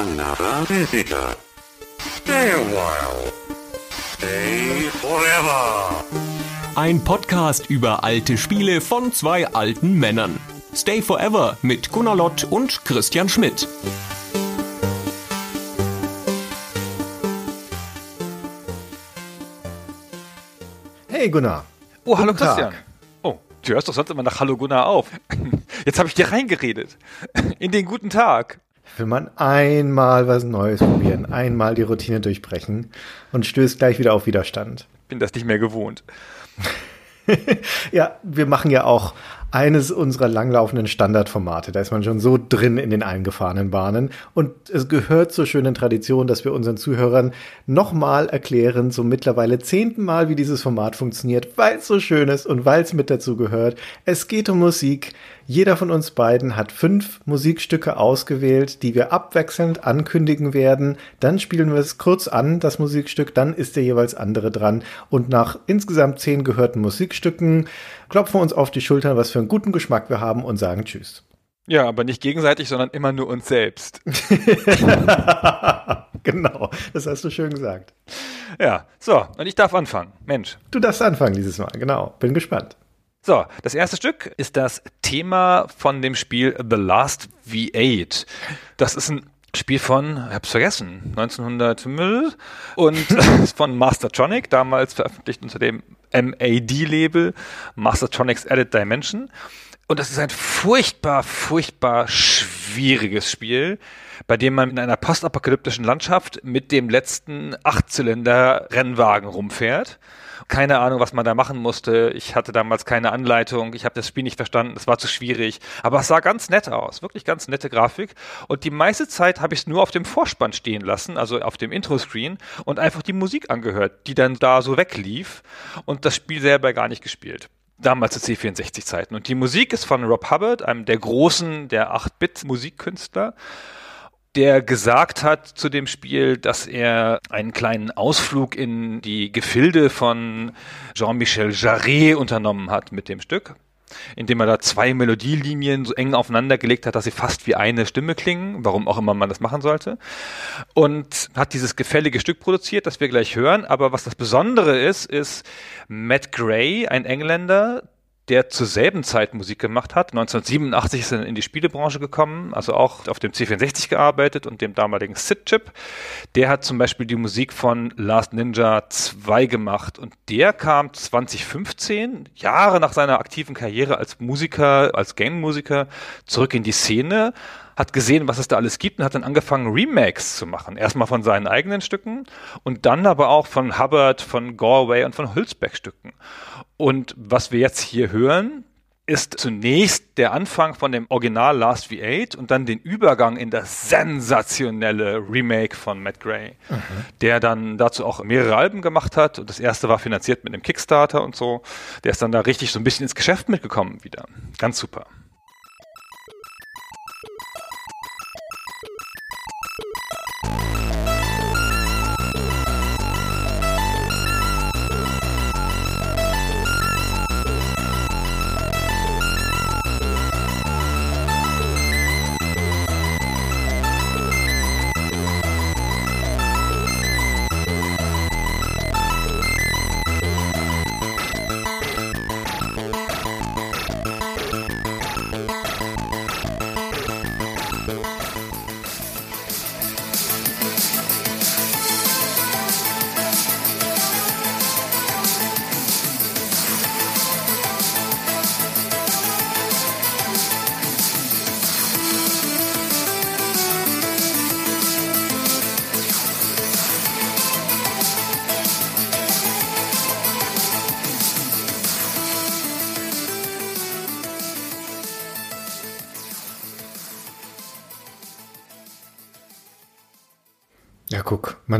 another visitor. Stay a while. Stay forever. Ein Podcast über alte Spiele von zwei alten Männern. Stay Forever mit Gunnar Lott und Christian Schmidt. Hey Gunnar. Oh, hallo Guten Tag. Christian. Oh, du hörst doch sonst immer nach Hallo Gunnar auf. Jetzt habe ich dir reingeredet. In den guten Tag. Will man einmal was Neues probieren, einmal die Routine durchbrechen und stößt gleich wieder auf Widerstand. Bin das nicht mehr gewohnt. Ja, wir machen ja auch eines unserer langlaufenden Standardformate. Da ist man schon so drin in den eingefahrenen Bahnen. Und es gehört zur schönen Tradition, dass wir unseren Zuhörern nochmal erklären, zum mittlerweile zehnten Mal, wie dieses Format funktioniert, weil es so schön ist und weil es mit dazu gehört. Es geht um Musik. Jeder von uns beiden hat fünf Musikstücke ausgewählt, die wir abwechselnd ankündigen werden. Dann spielen wir es kurz an, das Musikstück, dann ist der jeweils andere dran. Und nach insgesamt zehn gehörten Musikstücken klopfen wir uns auf die Schultern, was für einen guten Geschmack wir haben und sagen Tschüss. Ja, aber nicht gegenseitig, sondern immer nur uns selbst. genau, das hast du schön gesagt. Ja, so, und ich darf anfangen. Mensch. Du darfst anfangen dieses Mal, genau. Bin gespannt. So, das erste Stück ist das Thema von dem Spiel The Last V8. Das ist ein Spiel von, ich hab's vergessen, 1900 Müll und von Mastertronic, damals veröffentlicht unter dem MAD-Label, Mastertronics Added Dimension. Und das ist ein furchtbar, furchtbar schwieriges Spiel, bei dem man in einer postapokalyptischen Landschaft mit dem letzten Achtzylinder-Rennwagen rumfährt. Keine Ahnung, was man da machen musste. Ich hatte damals keine Anleitung. Ich habe das Spiel nicht verstanden. Es war zu schwierig. Aber es sah ganz nett aus. Wirklich ganz nette Grafik. Und die meiste Zeit habe ich es nur auf dem Vorspann stehen lassen, also auf dem Intro-Screen und einfach die Musik angehört, die dann da so weglief und das Spiel selber gar nicht gespielt damals zu C64-Zeiten. Und die Musik ist von Rob Hubbard, einem der großen, der 8-Bit-Musikkünstler, der gesagt hat zu dem Spiel, dass er einen kleinen Ausflug in die Gefilde von Jean-Michel Jarre unternommen hat mit dem Stück indem er da zwei Melodielinien so eng aufeinander gelegt hat, dass sie fast wie eine Stimme klingen, warum auch immer man das machen sollte. Und hat dieses gefällige Stück produziert, das wir gleich hören. Aber was das Besondere ist, ist Matt Gray, ein Engländer, der zur selben Zeit Musik gemacht hat. 1987 ist er in die Spielebranche gekommen, also auch auf dem C64 gearbeitet und dem damaligen SID-Chip. Der hat zum Beispiel die Musik von Last Ninja 2 gemacht und der kam 2015, Jahre nach seiner aktiven Karriere als Musiker, als Game-Musiker, zurück in die Szene hat gesehen, was es da alles gibt und hat dann angefangen, Remakes zu machen. Erstmal von seinen eigenen Stücken und dann aber auch von Hubbard, von Galway und von Hülsbeck Stücken. Und was wir jetzt hier hören, ist zunächst der Anfang von dem Original Last V8 und dann den Übergang in das sensationelle Remake von Matt Gray, der dann dazu auch mehrere Alben gemacht hat. Und das erste war finanziert mit einem Kickstarter und so. Der ist dann da richtig so ein bisschen ins Geschäft mitgekommen wieder. Ganz super.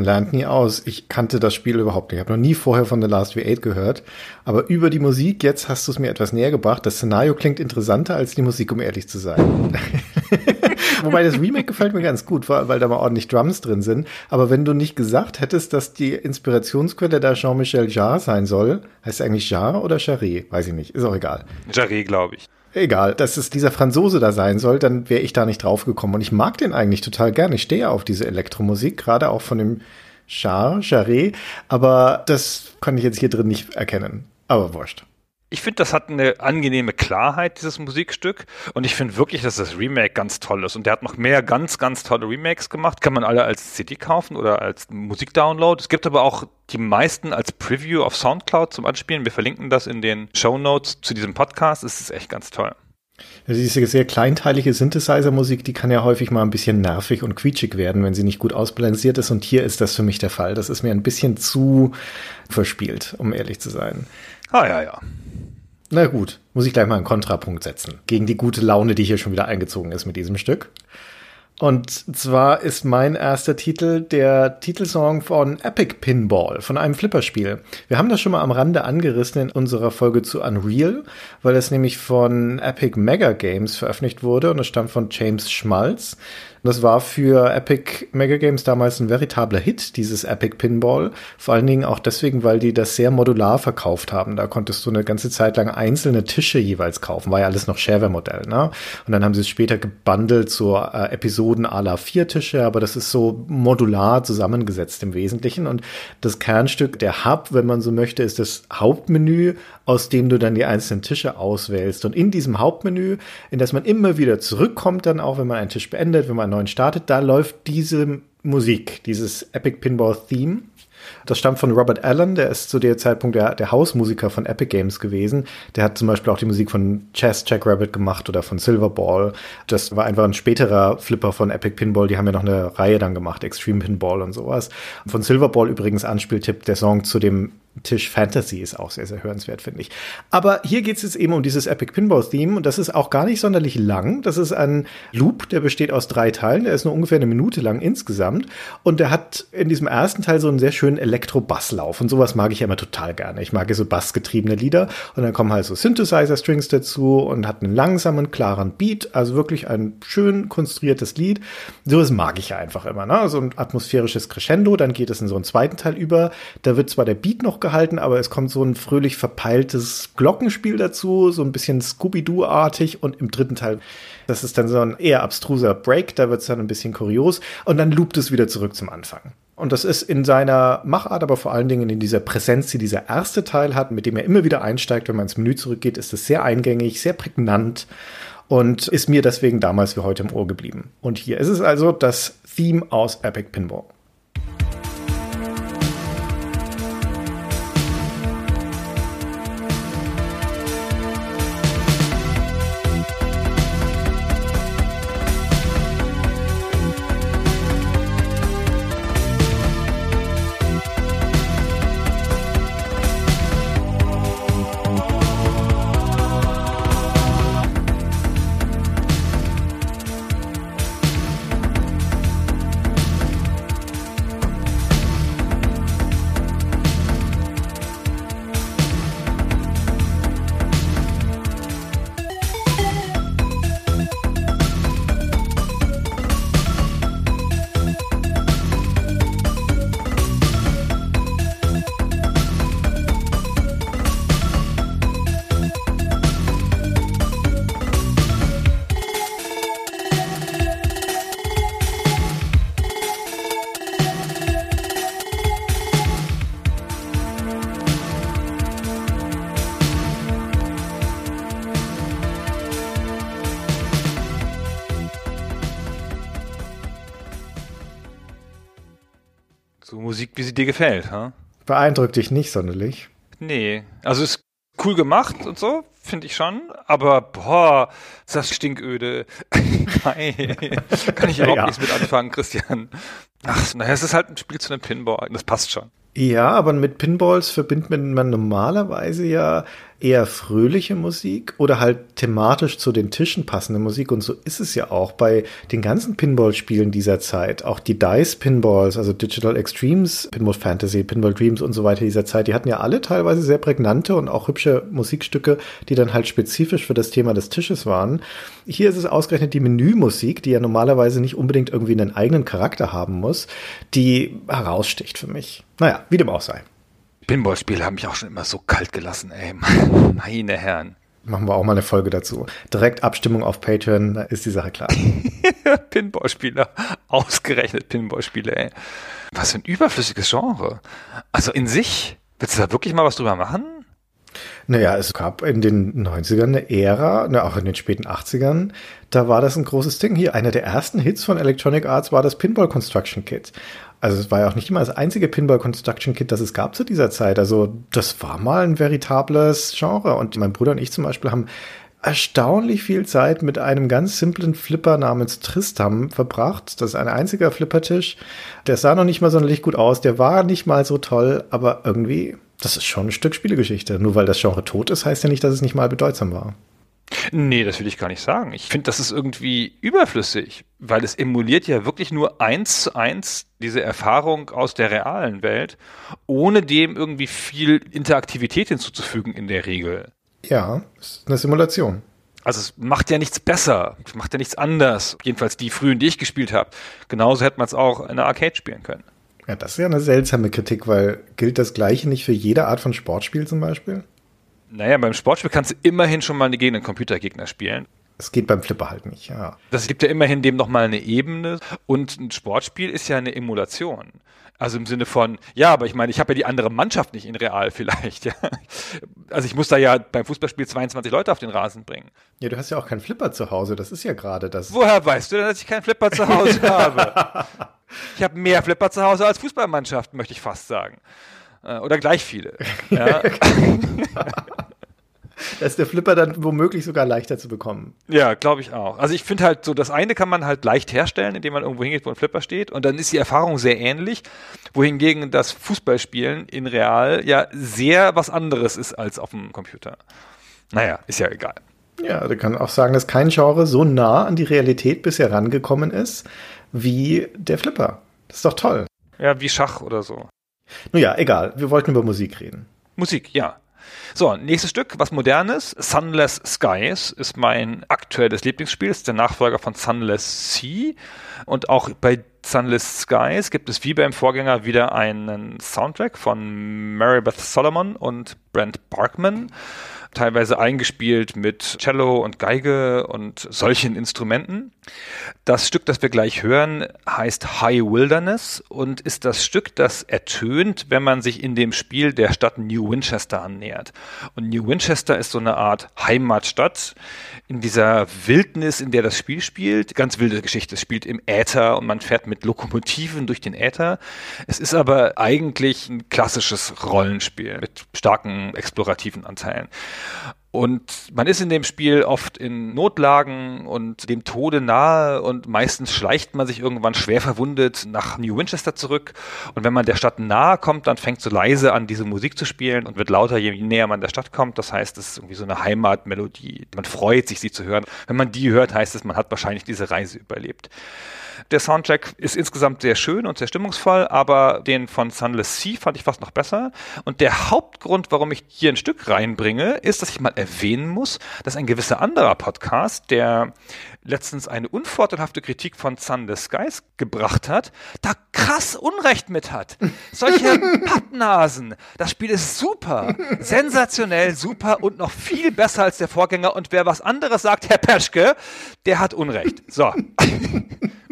Man lernt nie aus. Ich kannte das Spiel überhaupt nicht. Ich habe noch nie vorher von The Last V8 gehört. Aber über die Musik, jetzt hast du es mir etwas näher gebracht. Das Szenario klingt interessanter als die Musik, um ehrlich zu sein. Wobei das Remake gefällt mir ganz gut, weil, weil da mal ordentlich Drums drin sind. Aber wenn du nicht gesagt hättest, dass die Inspirationsquelle da Jean-Michel Jarre sein soll, heißt eigentlich Jarre oder Charret? Weiß ich nicht, ist auch egal. Jarre, glaube ich. Egal, dass es dieser Franzose da sein soll, dann wäre ich da nicht drauf gekommen. Und ich mag den eigentlich total gern. Ich stehe auf diese Elektromusik, gerade auch von dem Char, Charret, aber das kann ich jetzt hier drin nicht erkennen. Aber wurscht. Ich finde, das hat eine angenehme Klarheit, dieses Musikstück. Und ich finde wirklich, dass das Remake ganz toll ist. Und der hat noch mehr ganz, ganz tolle Remakes gemacht. Kann man alle als CD kaufen oder als Musikdownload. Es gibt aber auch die meisten als Preview auf Soundcloud zum Anspielen. Wir verlinken das in den Show Notes zu diesem Podcast. Es ist echt ganz toll. Diese sehr kleinteilige Synthesizer-Musik, die kann ja häufig mal ein bisschen nervig und quietschig werden, wenn sie nicht gut ausbalanciert ist. Und hier ist das für mich der Fall. Das ist mir ein bisschen zu verspielt, um ehrlich zu sein. Ah, ja, ja. Na gut, muss ich gleich mal einen Kontrapunkt setzen. Gegen die gute Laune, die hier schon wieder eingezogen ist mit diesem Stück. Und zwar ist mein erster Titel der Titelsong von Epic Pinball, von einem Flipperspiel. Wir haben das schon mal am Rande angerissen in unserer Folge zu Unreal, weil es nämlich von Epic Mega Games veröffentlicht wurde und es stammt von James Schmalz. Das war für Epic Mega Games damals ein veritabler Hit, dieses Epic Pinball. Vor allen Dingen auch deswegen, weil die das sehr modular verkauft haben. Da konntest du eine ganze Zeit lang einzelne Tische jeweils kaufen. War ja alles noch Shareware-Modell, ne? Und dann haben sie es später gebundelt zu äh, Episoden à la vier Tische, aber das ist so modular zusammengesetzt im Wesentlichen. Und das Kernstück, der Hub, wenn man so möchte, ist das Hauptmenü, aus dem du dann die einzelnen Tische auswählst. Und in diesem Hauptmenü, in das man immer wieder zurückkommt, dann auch, wenn man einen Tisch beendet, wenn man neuen startet, da läuft diese Musik, dieses Epic Pinball Theme. Das stammt von Robert Allen, der ist zu der Zeitpunkt der, der Hausmusiker von Epic Games gewesen. Der hat zum Beispiel auch die Musik von Chess Jackrabbit gemacht oder von Silverball. Das war einfach ein späterer Flipper von Epic Pinball. Die haben ja noch eine Reihe dann gemacht, Extreme Pinball und sowas. Von Silverball übrigens Anspieltipp, der Song zu dem Tisch Fantasy ist auch sehr, sehr hörenswert, finde ich. Aber hier geht es jetzt eben um dieses Epic Pinball Theme und das ist auch gar nicht sonderlich lang. Das ist ein Loop, der besteht aus drei Teilen. Der ist nur ungefähr eine Minute lang insgesamt und der hat in diesem ersten Teil so einen sehr schönen Elektro-Basslauf und sowas mag ich ja immer total gerne. Ich mag ja so bassgetriebene Lieder und dann kommen halt so Synthesizer-Strings dazu und hat einen langsamen, klaren Beat, also wirklich ein schön konstruiertes Lied. Sowas mag ich ja einfach immer, ne? So ein atmosphärisches Crescendo, dann geht es in so einen zweiten Teil über. Da wird zwar der Beat noch gehalten, aber es kommt so ein fröhlich verpeiltes Glockenspiel dazu, so ein bisschen Scooby-Doo-artig und im dritten Teil, das ist dann so ein eher abstruser Break, da wird es dann ein bisschen kurios und dann loopt es wieder zurück zum Anfang. Und das ist in seiner Machart, aber vor allen Dingen in dieser Präsenz, die dieser erste Teil hat, mit dem er immer wieder einsteigt, wenn man ins Menü zurückgeht, ist es sehr eingängig, sehr prägnant und ist mir deswegen damals wie heute im Ohr geblieben. Und hier ist es also das Theme aus Epic Pinball. Gefällt, ha? Beeindruckt dich nicht sonderlich. Nee, also ist cool gemacht und so, finde ich schon, aber boah, ist das stinköde. Nein, kann ich überhaupt Ja. nichts mit anfangen, Christian. Ach, naja, es ist halt ein Spiel zu einem Pinball, das passt schon. Ja, aber mit Pinballs verbindet man normalerweise ja eher fröhliche Musik oder halt thematisch zu den Tischen passende Musik. Und so ist es ja auch bei den ganzen Pinball-Spielen dieser Zeit. Auch die Dice-Pinballs, also Digital Extremes, Pinball Fantasy, Pinball Dreams und so weiter dieser Zeit, die hatten ja alle teilweise sehr prägnante und auch hübsche Musikstücke, die dann halt spezifisch für das Thema des Tisches waren. Hier ist es ausgerechnet die Menümusik, die ja normalerweise nicht unbedingt irgendwie einen eigenen Charakter haben muss, die heraussticht für mich. Naja, wie dem auch sei. Pinballspiele haben mich auch schon immer so kalt gelassen, ey. Meine Herren. Machen wir auch mal eine Folge dazu. Direkt Abstimmung auf Patreon, da ist die Sache klar. Pinballspieler. Ausgerechnet Pinballspieler, ey. Was für ein überflüssiges Genre. Also in sich, willst du da wirklich mal was drüber machen? Naja, es gab in den 90ern eine Ära, ne, auch in den späten 80ern, da war das ein großes Ding. Hier, einer der ersten Hits von Electronic Arts war das Pinball Construction Kit. Also es war ja auch nicht immer das einzige Pinball Construction Kit, das es gab zu dieser Zeit. Also das war mal ein veritables Genre. Und mein Bruder und ich zum Beispiel haben erstaunlich viel Zeit mit einem ganz simplen Flipper namens Tristam verbracht. Das ist ein einziger Flippertisch. Der sah noch nicht mal sonderlich gut aus. Der war nicht mal so toll, aber irgendwie, das ist schon ein Stück Spielegeschichte. Nur weil das Genre tot ist, heißt ja nicht, dass es nicht mal bedeutsam war. Nee, das will ich gar nicht sagen. Ich finde, das ist irgendwie überflüssig, weil es emuliert ja wirklich nur eins zu eins diese Erfahrung aus der realen Welt, ohne dem irgendwie viel Interaktivität hinzuzufügen in der Regel. Ja, ist eine Simulation. Also es macht ja nichts besser, es macht ja nichts anders. Jedenfalls die frühen, die ich gespielt habe. Genauso hätte man es auch in der Arcade spielen können. Ja, das ist ja eine seltsame Kritik, weil gilt das Gleiche nicht für jede Art von Sportspiel zum Beispiel? Naja, beim Sportspiel kannst du immerhin schon mal gegen einen Computergegner spielen. Das geht beim Flipper halt nicht, ja. Das gibt ja immerhin dem nochmal eine Ebene. Und ein Sportspiel ist ja eine Emulation. Also im Sinne von, ja, aber ich meine, ich habe ja die andere Mannschaft nicht in real vielleicht. Ja. Also ich muss da ja beim Fußballspiel 22 Leute auf den Rasen bringen. Ja, du hast ja auch keinen Flipper zu Hause, das ist ja gerade das. Woher weißt du denn, dass ich keinen Flipper zu Hause habe? Ich habe mehr Flipper zu Hause als Fußballmannschaften, möchte ich fast sagen. Äh, oder gleich viele. Ja. da ist der Flipper dann womöglich sogar leichter zu bekommen. Ja, glaube ich auch. Also ich finde halt so, das eine kann man halt leicht herstellen, indem man irgendwo hingeht, wo ein Flipper steht. Und dann ist die Erfahrung sehr ähnlich. Wohingegen das Fußballspielen in real ja sehr was anderes ist als auf dem Computer. Naja, ist ja egal. Ja, du kannst auch sagen, dass kein Genre so nah an die Realität bisher rangekommen ist wie der Flipper. Das ist doch toll. Ja, wie Schach oder so. Nun ja, egal. Wir wollten über Musik reden. Musik, ja. So, nächstes Stück, was modernes. Sunless Skies ist mein aktuelles Lieblingsspiel. ist der Nachfolger von Sunless Sea. Und auch bei Sunless Skies gibt es wie beim Vorgänger wieder einen Soundtrack von Marybeth Solomon und Brent Barkman teilweise eingespielt mit Cello und Geige und solchen Instrumenten. Das Stück, das wir gleich hören, heißt High Wilderness und ist das Stück, das ertönt, wenn man sich in dem Spiel der Stadt New Winchester annähert. Und New Winchester ist so eine Art Heimatstadt in dieser Wildnis, in der das Spiel spielt. Ganz wilde Geschichte. Es spielt im Äther und man fährt mit Lokomotiven durch den Äther. Es ist aber eigentlich ein klassisches Rollenspiel mit starken explorativen Anteilen. Und man ist in dem Spiel oft in Notlagen und dem Tode nahe und meistens schleicht man sich irgendwann schwer verwundet nach New Winchester zurück. Und wenn man der Stadt nahe kommt, dann fängt so leise an, diese Musik zu spielen und wird lauter, je näher man der Stadt kommt. Das heißt, es ist irgendwie so eine Heimatmelodie. Man freut sich, sie zu hören. Wenn man die hört, heißt es, man hat wahrscheinlich diese Reise überlebt. Der Soundtrack ist insgesamt sehr schön und sehr stimmungsvoll, aber den von Sunless Sea fand ich fast noch besser. Und der Hauptgrund, warum ich hier ein Stück reinbringe, ist, dass ich mal erwähnen muss, dass ein gewisser anderer Podcast, der letztens eine unvorteilhafte Kritik von Sunless Skies gebracht hat, da krass Unrecht mit hat. Solche Pappnasen. Das Spiel ist super, sensationell, super und noch viel besser als der Vorgänger. Und wer was anderes sagt, Herr Peschke, der hat Unrecht. So.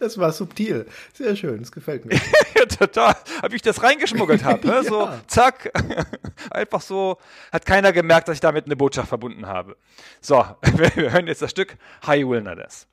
Das war subtil. Sehr schön, das gefällt mir. ja, total. Wie ich das reingeschmuggelt habe. Ne? So, ja. zack. Einfach so. Hat keiner gemerkt, dass ich damit eine Botschaft verbunden habe. So, wir hören jetzt das Stück High Wilderness.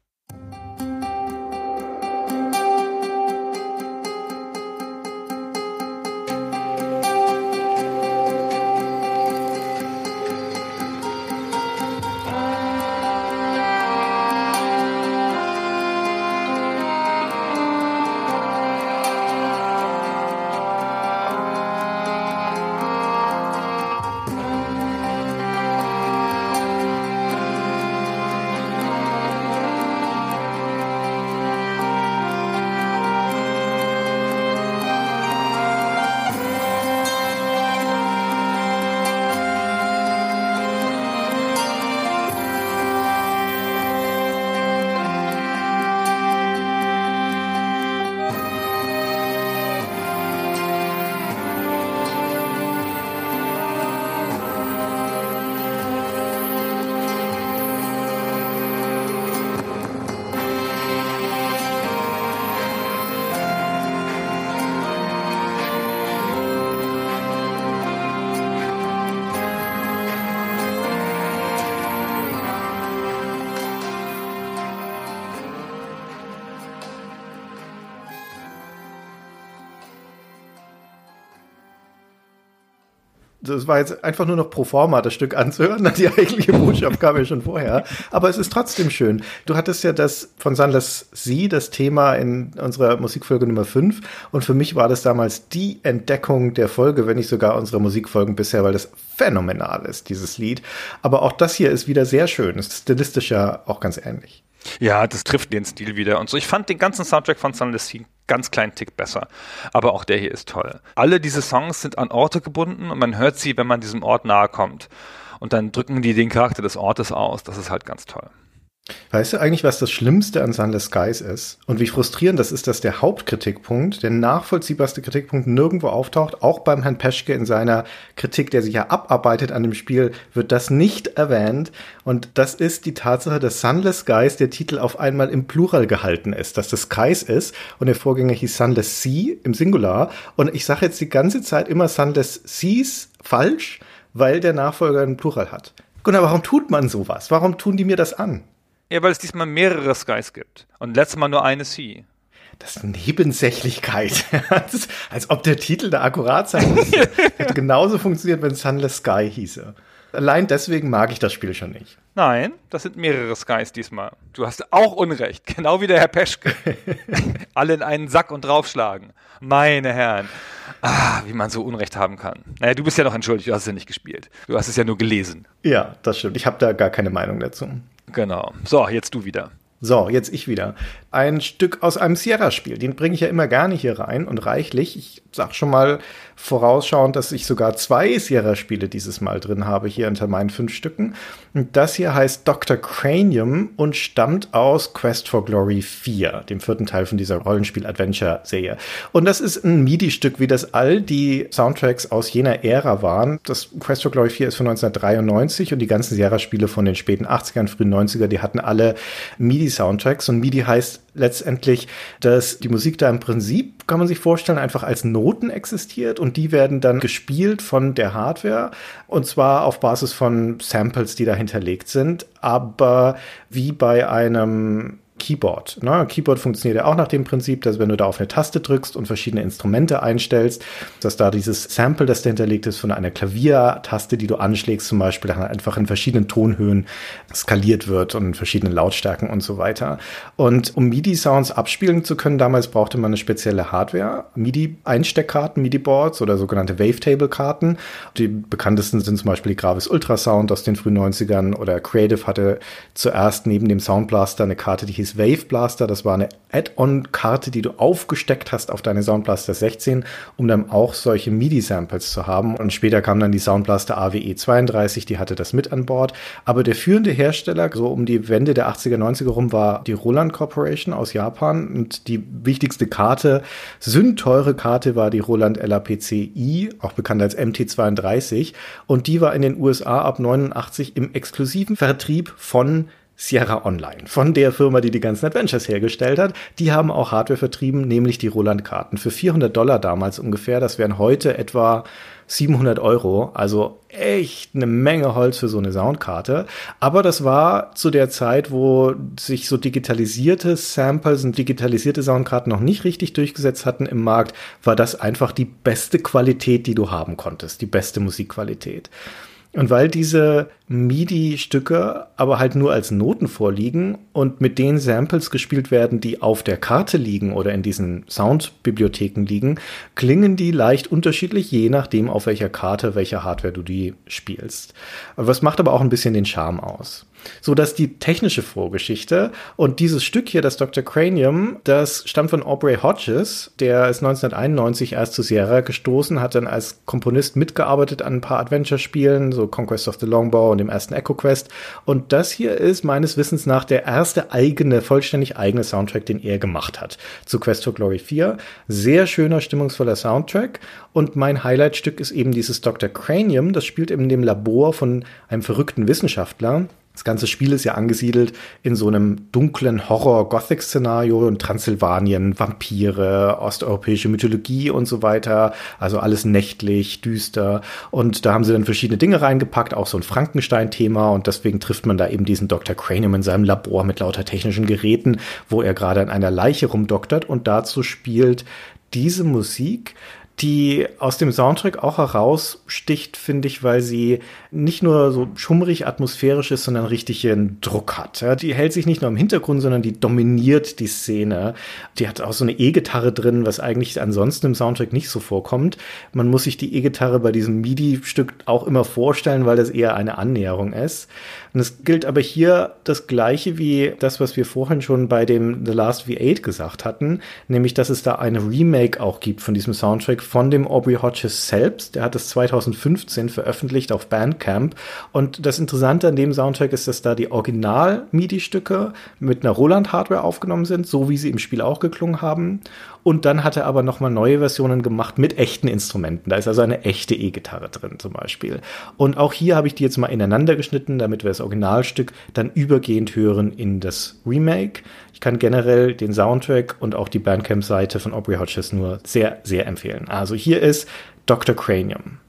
Das war jetzt einfach nur noch pro forma, das Stück anzuhören. Die eigentliche Botschaft kam ja schon vorher. Aber es ist trotzdem schön. Du hattest ja das von Sanders Sie, das Thema in unserer Musikfolge Nummer 5. Und für mich war das damals die Entdeckung der Folge, wenn nicht sogar unsere Musikfolgen bisher, weil das phänomenal ist, dieses Lied. Aber auch das hier ist wieder sehr schön. Ist stilistisch ja auch ganz ähnlich. Ja, das trifft den Stil wieder und so. Ich fand den ganzen Soundtrack von Sunless Sea ganz kleinen Tick besser. Aber auch der hier ist toll. Alle diese Songs sind an Orte gebunden und man hört sie, wenn man diesem Ort nahe kommt. Und dann drücken die den Charakter des Ortes aus. Das ist halt ganz toll. Weißt du eigentlich, was das Schlimmste an Sunless Skies ist? Und wie frustrierend das ist, dass der Hauptkritikpunkt, der nachvollziehbarste Kritikpunkt nirgendwo auftaucht, auch beim Herrn Peschke in seiner Kritik, der sich ja abarbeitet an dem Spiel, wird das nicht erwähnt. Und das ist die Tatsache, dass Sunless Skies der Titel auf einmal im Plural gehalten ist, dass das Skies ist und der Vorgänger hieß Sunless Sea im Singular. Und ich sage jetzt die ganze Zeit immer Sunless Seas falsch, weil der Nachfolger einen Plural hat. Gunnar, warum tut man sowas? Warum tun die mir das an? Ja, weil es diesmal mehrere Skies gibt. Und letztes Mal nur eine Sea. Das ist Nebensächlichkeit. Als ob der Titel da akkurat sein müsste. Hätte genauso funktioniert, wenn Sunless Sky hieße. Allein deswegen mag ich das Spiel schon nicht. Nein, das sind mehrere Skies diesmal. Du hast auch Unrecht, genau wie der Herr Peschke. Alle in einen Sack und draufschlagen. Meine Herren. Ah, wie man so Unrecht haben kann. Naja, du bist ja noch entschuldigt, du hast es ja nicht gespielt. Du hast es ja nur gelesen. Ja, das stimmt. Ich habe da gar keine Meinung dazu. Genau. So, jetzt du wieder. So, jetzt ich wieder. Ein Stück aus einem Sierra-Spiel. Den bringe ich ja immer gerne hier rein und reichlich. Ich sag schon mal vorausschauend, dass ich sogar zwei Sierra-Spiele dieses Mal drin habe, hier unter meinen fünf Stücken. Und das hier heißt Dr. Cranium und stammt aus Quest for Glory 4, dem vierten Teil von dieser Rollenspiel-Adventure-Serie. Und das ist ein MIDI-Stück, wie das all die Soundtracks aus jener Ära waren. Das Quest for Glory 4 ist von 1993 und die ganzen Sierra-Spiele von den späten 80ern, frühen 90er, die hatten alle MIDI-Soundtracks. Und MIDI heißt letztendlich, dass die Musik da im Prinzip, kann man sich vorstellen, einfach als Noten existiert und die werden dann gespielt von der Hardware und zwar auf Basis von Samples, die da hinterlegt sind, aber wie bei einem Keyboard. Ne? Keyboard funktioniert ja auch nach dem Prinzip, dass wenn du da auf eine Taste drückst und verschiedene Instrumente einstellst, dass da dieses Sample, das dahinterlegt ist, von einer Klaviertaste, die du anschlägst, zum Beispiel, dann einfach in verschiedenen Tonhöhen skaliert wird und in verschiedenen Lautstärken und so weiter. Und um MIDI-Sounds abspielen zu können, damals brauchte man eine spezielle Hardware, MIDI-Einsteckkarten, MIDI-Boards oder sogenannte Wavetable-Karten. Die bekanntesten sind zum Beispiel die Gravis Ultrasound aus den frühen 90ern oder Creative hatte zuerst neben dem Soundblaster eine Karte, die hieß hieß Wave Blaster. Das war eine Add-on-Karte, die du aufgesteckt hast auf deine Soundblaster 16, um dann auch solche MIDI-Samples zu haben. Und später kam dann die Soundblaster AWE 32, die hatte das mit an Bord. Aber der führende Hersteller, so um die Wende der 80er, 90er rum, war die Roland Corporation aus Japan. Und die wichtigste Karte, sündteure Karte, war die Roland LAPC-I, auch bekannt als MT32. Und die war in den USA ab 89 im exklusiven Vertrieb von Sierra Online, von der Firma, die die ganzen Adventures hergestellt hat. Die haben auch Hardware vertrieben, nämlich die Roland-Karten. Für 400 Dollar damals ungefähr. Das wären heute etwa 700 Euro. Also echt eine Menge Holz für so eine Soundkarte. Aber das war zu der Zeit, wo sich so digitalisierte Samples und digitalisierte Soundkarten noch nicht richtig durchgesetzt hatten im Markt, war das einfach die beste Qualität, die du haben konntest. Die beste Musikqualität. Und weil diese MIDI-Stücke aber halt nur als Noten vorliegen und mit den Samples gespielt werden, die auf der Karte liegen oder in diesen Soundbibliotheken liegen, klingen die leicht unterschiedlich, je nachdem, auf welcher Karte, welcher Hardware du die spielst. Was macht aber auch ein bisschen den Charme aus so dass die technische Vorgeschichte und dieses Stück hier, das Dr. Cranium, das stammt von Aubrey Hodges, der ist 1991 erst zu Sierra gestoßen, hat dann als Komponist mitgearbeitet an ein paar Adventure-Spielen, so Conquest of the Longbow und dem ersten Echo Quest. Und das hier ist meines Wissens nach der erste eigene, vollständig eigene Soundtrack, den er gemacht hat zu Quest for Glory 4. Sehr schöner, stimmungsvoller Soundtrack. Und mein Highlightstück ist eben dieses Dr. Cranium, das spielt in dem Labor von einem verrückten Wissenschaftler, das ganze Spiel ist ja angesiedelt in so einem dunklen Horror-Gothic-Szenario in Transsilvanien, Vampire, osteuropäische Mythologie und so weiter. Also alles nächtlich, düster. Und da haben sie dann verschiedene Dinge reingepackt, auch so ein Frankenstein-Thema. Und deswegen trifft man da eben diesen Dr. Cranium in seinem Labor mit lauter technischen Geräten, wo er gerade an einer Leiche rumdoktert. Und dazu spielt diese Musik die aus dem Soundtrack auch heraussticht, finde ich, weil sie nicht nur so schummrig atmosphärisch ist, sondern richtigen Druck hat. Ja, die hält sich nicht nur im Hintergrund, sondern die dominiert die Szene. Die hat auch so eine E-Gitarre drin, was eigentlich ansonsten im Soundtrack nicht so vorkommt. Man muss sich die E-Gitarre bei diesem MIDI-Stück auch immer vorstellen, weil das eher eine Annäherung ist. Und es gilt aber hier das Gleiche wie das, was wir vorhin schon bei dem The Last V8 gesagt hatten, nämlich, dass es da eine Remake auch gibt von diesem Soundtrack von dem Aubrey Hodges selbst. Der hat es 2015 veröffentlicht auf Bandcamp. Und das Interessante an dem Soundtrack ist, dass da die Original-MIDI-Stücke mit einer Roland-Hardware aufgenommen sind, so wie sie im Spiel auch geklungen haben. Und dann hat er aber nochmal neue Versionen gemacht mit echten Instrumenten. Da ist also eine echte E-Gitarre drin zum Beispiel. Und auch hier habe ich die jetzt mal ineinander geschnitten, damit wir das Originalstück dann übergehend hören in das Remake. Ich kann generell den Soundtrack und auch die Bandcamp-Seite von Aubrey Hodges nur sehr, sehr empfehlen. Also hier ist Dr. Cranium.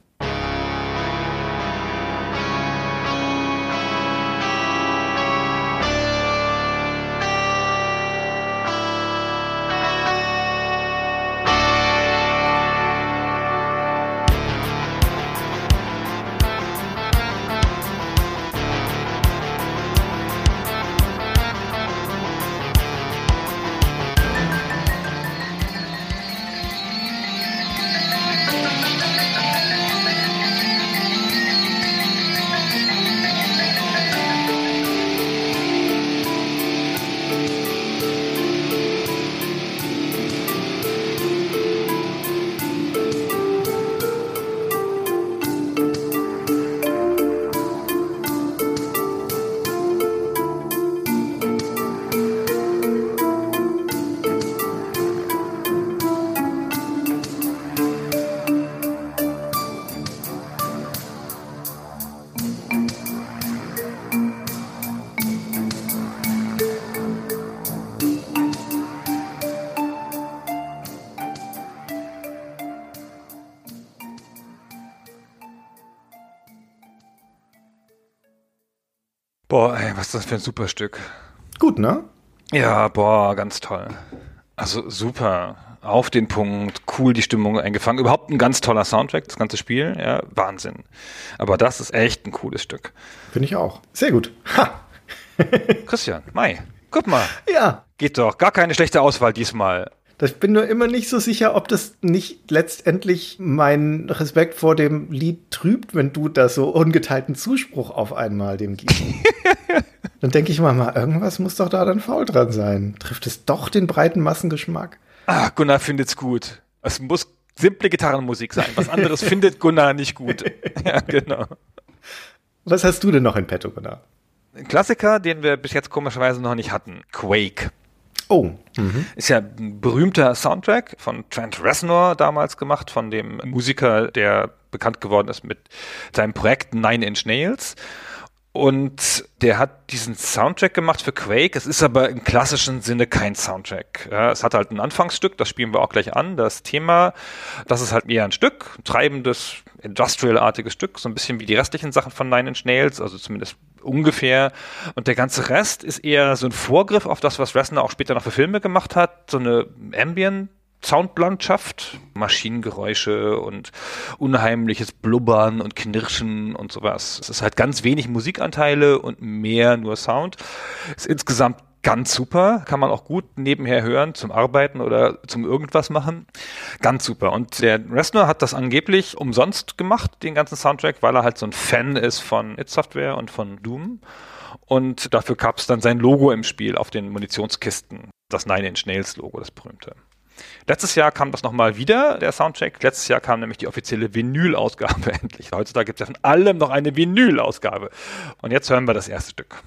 Was ist das für ein super Stück. Gut, ne? Ja, boah, ganz toll. Also super. Auf den Punkt, cool die Stimmung eingefangen. Überhaupt ein ganz toller Soundtrack, das ganze Spiel. Ja, Wahnsinn. Aber das ist echt ein cooles Stück. Finde ich auch. Sehr gut. Ha! Christian, Mai, guck mal. Ja. Geht doch. Gar keine schlechte Auswahl diesmal. Ich bin nur immer nicht so sicher, ob das nicht letztendlich meinen Respekt vor dem Lied trübt, wenn du da so ungeteilten Zuspruch auf einmal dem gibst. dann denke ich mal, mal, irgendwas muss doch da dann faul dran sein. Trifft es doch den breiten Massengeschmack? Ah, Gunnar findet's gut. Es muss simple Gitarrenmusik sein. Was anderes findet Gunnar nicht gut. ja, genau. Was hast du denn noch in petto, Gunnar? Ein Klassiker, den wir bis jetzt komischerweise noch nicht hatten. Quake. Oh. Mhm. Ist ja ein berühmter Soundtrack von Trent Reznor damals gemacht, von dem Musiker, der bekannt geworden ist mit seinem Projekt Nine Inch Nails. Und der hat diesen Soundtrack gemacht für Quake. Es ist aber im klassischen Sinne kein Soundtrack. Es hat halt ein Anfangsstück, das spielen wir auch gleich an. Das Thema, das ist halt eher ein Stück, ein treibendes, industrial-artiges Stück, so ein bisschen wie die restlichen Sachen von Nine Inch Nails, also zumindest ungefähr. Und der ganze Rest ist eher so ein Vorgriff auf das, was Reznor auch später noch für Filme gemacht hat, so eine Ambient Soundlandschaft, Maschinengeräusche und unheimliches Blubbern und Knirschen und sowas. Es ist halt ganz wenig Musikanteile und mehr nur Sound. Ist insgesamt ganz super, kann man auch gut nebenher hören zum Arbeiten oder zum irgendwas machen. Ganz super. Und der Reznor hat das angeblich umsonst gemacht, den ganzen Soundtrack, weil er halt so ein Fan ist von It Software und von Doom. Und dafür gab es dann sein Logo im Spiel auf den Munitionskisten. Das Nine Inch Nails Logo, das berühmte. Letztes Jahr kam das nochmal wieder, der Soundcheck. Letztes Jahr kam nämlich die offizielle Vinyl-Ausgabe endlich. Heutzutage gibt es ja von allem noch eine Vinyl-Ausgabe. Und jetzt hören wir das erste Stück.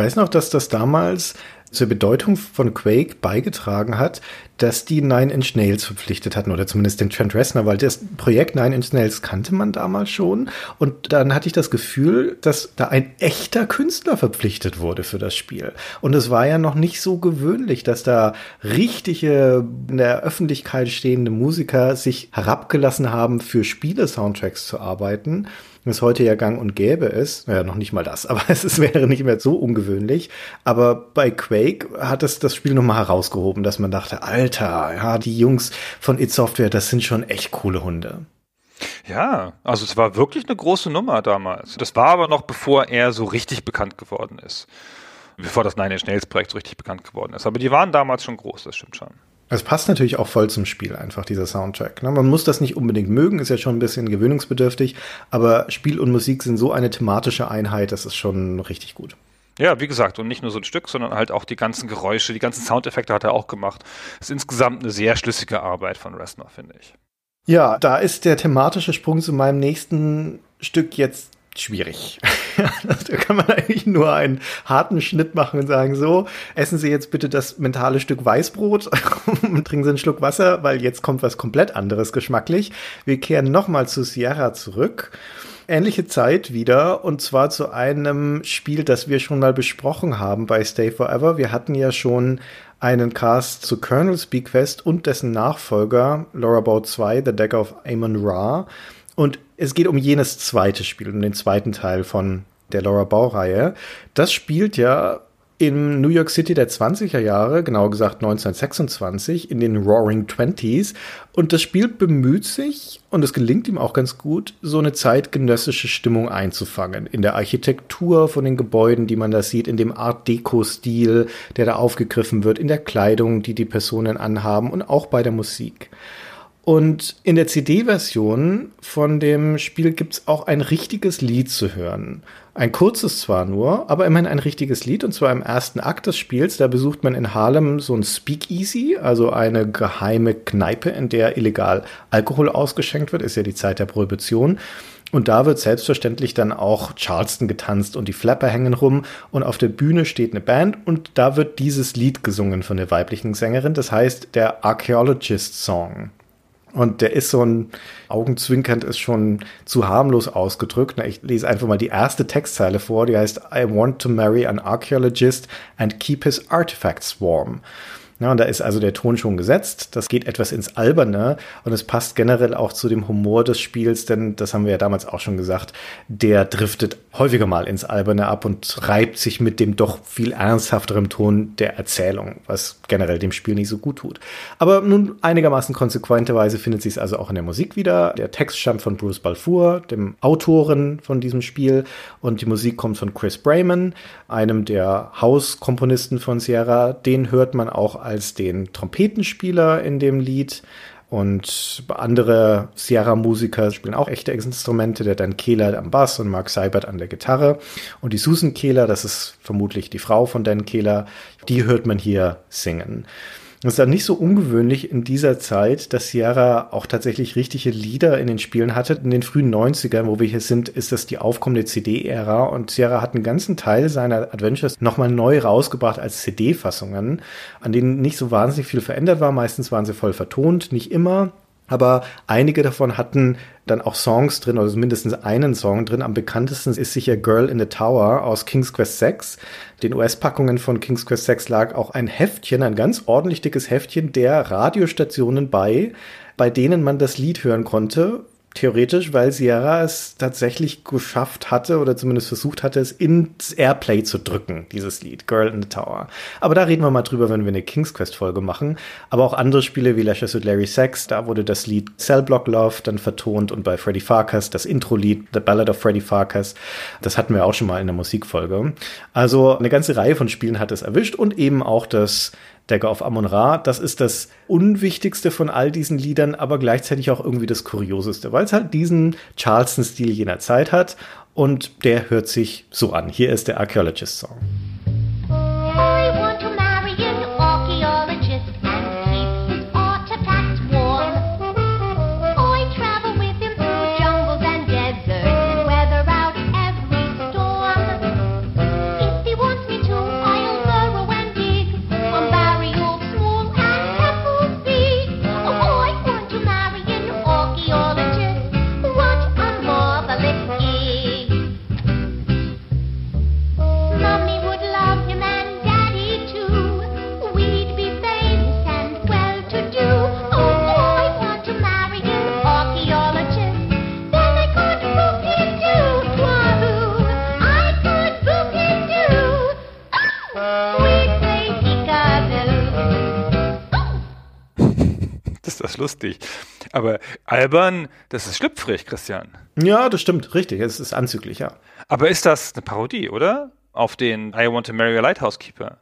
Weiß noch, dass das damals zur Bedeutung von Quake beigetragen hat, dass die Nine Inch Nails verpflichtet hatten oder zumindest den Trent Reznor, weil das Projekt Nine Inch Nails kannte man damals schon. Und dann hatte ich das Gefühl, dass da ein echter Künstler verpflichtet wurde für das Spiel. Und es war ja noch nicht so gewöhnlich, dass da richtige in der Öffentlichkeit stehende Musiker sich herabgelassen haben, für Spiele-Soundtracks zu arbeiten was heute ja gang und gäbe ist. Naja, noch nicht mal das, aber es ist, wäre nicht mehr so ungewöhnlich. Aber bei Quake hat es das Spiel nochmal herausgehoben, dass man dachte, Alter, ja, die Jungs von It Software, das sind schon echt coole Hunde. Ja, also es war wirklich eine große Nummer damals. Das war aber noch bevor er so richtig bekannt geworden ist. Bevor das Nine Inch Nails Projekt so richtig bekannt geworden ist. Aber die waren damals schon groß, das stimmt schon. Es passt natürlich auch voll zum Spiel, einfach dieser Soundtrack. Ne? Man muss das nicht unbedingt mögen, ist ja schon ein bisschen gewöhnungsbedürftig, aber Spiel und Musik sind so eine thematische Einheit, das ist schon richtig gut. Ja, wie gesagt, und nicht nur so ein Stück, sondern halt auch die ganzen Geräusche, die ganzen Soundeffekte hat er auch gemacht. Das ist insgesamt eine sehr schlüssige Arbeit von Reznor, finde ich. Ja, da ist der thematische Sprung zu meinem nächsten Stück jetzt schwierig. da kann man eigentlich nur einen harten Schnitt machen und sagen, so, essen Sie jetzt bitte das mentale Stück Weißbrot und trinken Sie einen Schluck Wasser, weil jetzt kommt was komplett anderes geschmacklich. Wir kehren nochmal zu Sierra zurück. Ähnliche Zeit wieder und zwar zu einem Spiel, das wir schon mal besprochen haben bei Stay Forever. Wir hatten ja schon einen Cast zu Colonel's Bequest und dessen Nachfolger Laura Bow 2, The Deck of Amon Ra. Und es geht um jenes zweite Spiel, um den zweiten Teil von der Laura Bau-Reihe. Das spielt ja in New York City der 20er Jahre, genauer gesagt 1926, in den Roaring Twenties. Und das Spiel bemüht sich, und es gelingt ihm auch ganz gut, so eine zeitgenössische Stimmung einzufangen. In der Architektur von den Gebäuden, die man da sieht, in dem Art Deco-Stil, der da aufgegriffen wird, in der Kleidung, die die Personen anhaben und auch bei der Musik. Und in der CD-Version von dem Spiel gibt's auch ein richtiges Lied zu hören. Ein kurzes zwar nur, aber immerhin ein richtiges Lied. Und zwar im ersten Akt des Spiels. Da besucht man in Harlem so ein Speakeasy, also eine geheime Kneipe, in der illegal Alkohol ausgeschenkt wird. Ist ja die Zeit der Prohibition. Und da wird selbstverständlich dann auch Charleston getanzt und die Flapper hängen rum und auf der Bühne steht eine Band und da wird dieses Lied gesungen von der weiblichen Sängerin. Das heißt der Archaeologist Song. Und der ist so ein, augenzwinkernd ist schon zu harmlos ausgedrückt. Ich lese einfach mal die erste Textzeile vor, die heißt I want to marry an archaeologist and keep his artifacts warm. Ja, und da ist also der Ton schon gesetzt. Das geht etwas ins Alberne und es passt generell auch zu dem Humor des Spiels, denn das haben wir ja damals auch schon gesagt, der driftet häufiger mal ins Alberne ab und reibt sich mit dem doch viel ernsthafteren Ton der Erzählung, was generell dem Spiel nicht so gut tut. Aber nun einigermaßen konsequenterweise findet sich es also auch in der Musik wieder. Der Text stammt von Bruce Balfour, dem Autoren von diesem Spiel, und die Musik kommt von Chris Brayman, einem der Hauskomponisten von Sierra. Den hört man auch als den Trompetenspieler in dem Lied. Und andere Sierra-Musiker spielen auch echte Instrumente, der Dan Kehler am Bass und Mark Seibert an der Gitarre. Und die Susan Kehler, das ist vermutlich die Frau von Dan Kehler, die hört man hier singen. Es ist dann nicht so ungewöhnlich in dieser Zeit, dass Sierra auch tatsächlich richtige Lieder in den Spielen hatte. In den frühen 90ern, wo wir hier sind, ist das die aufkommende CD-Ära und Sierra hat einen ganzen Teil seiner Adventures nochmal neu rausgebracht als CD-Fassungen, an denen nicht so wahnsinnig viel verändert war. Meistens waren sie voll vertont, nicht immer. Aber einige davon hatten dann auch Songs drin, oder mindestens einen Song drin. Am bekanntesten ist sicher Girl in the Tower aus King's Quest 6. Den US-Packungen von King's Quest 6 lag auch ein Heftchen, ein ganz ordentlich dickes Heftchen der Radiostationen bei, bei denen man das Lied hören konnte, theoretisch, weil Sierra es tatsächlich geschafft hatte oder zumindest versucht hatte, es ins Airplay zu drücken, dieses Lied, Girl in the Tower. Aber da reden wir mal drüber, wenn wir eine King's Quest Folge machen. Aber auch andere Spiele wie Lashes with Larry Sex, da wurde das Lied Cell Block Love dann vertont und bei Freddy Farkas das Intro-Lied The Ballad of Freddy Farkas. Das hatten wir auch schon mal in der Musikfolge. Also eine ganze Reihe von Spielen hat es erwischt und eben auch das Dagger of Amon-Ra. Das ist das unwichtigste von all diesen Liedern, aber gleichzeitig auch irgendwie das kurioseste, weil es halt diesen Charleston-Stil jener Zeit hat und der hört sich so an. Hier ist der Archaeologist-Song. Lustig. Aber albern, das ist schlüpfrig, Christian. Ja, das stimmt, richtig. Es ist anzüglich, ja. Aber ist das eine Parodie, oder? Auf den I Want to Marry a Lighthouse Keeper.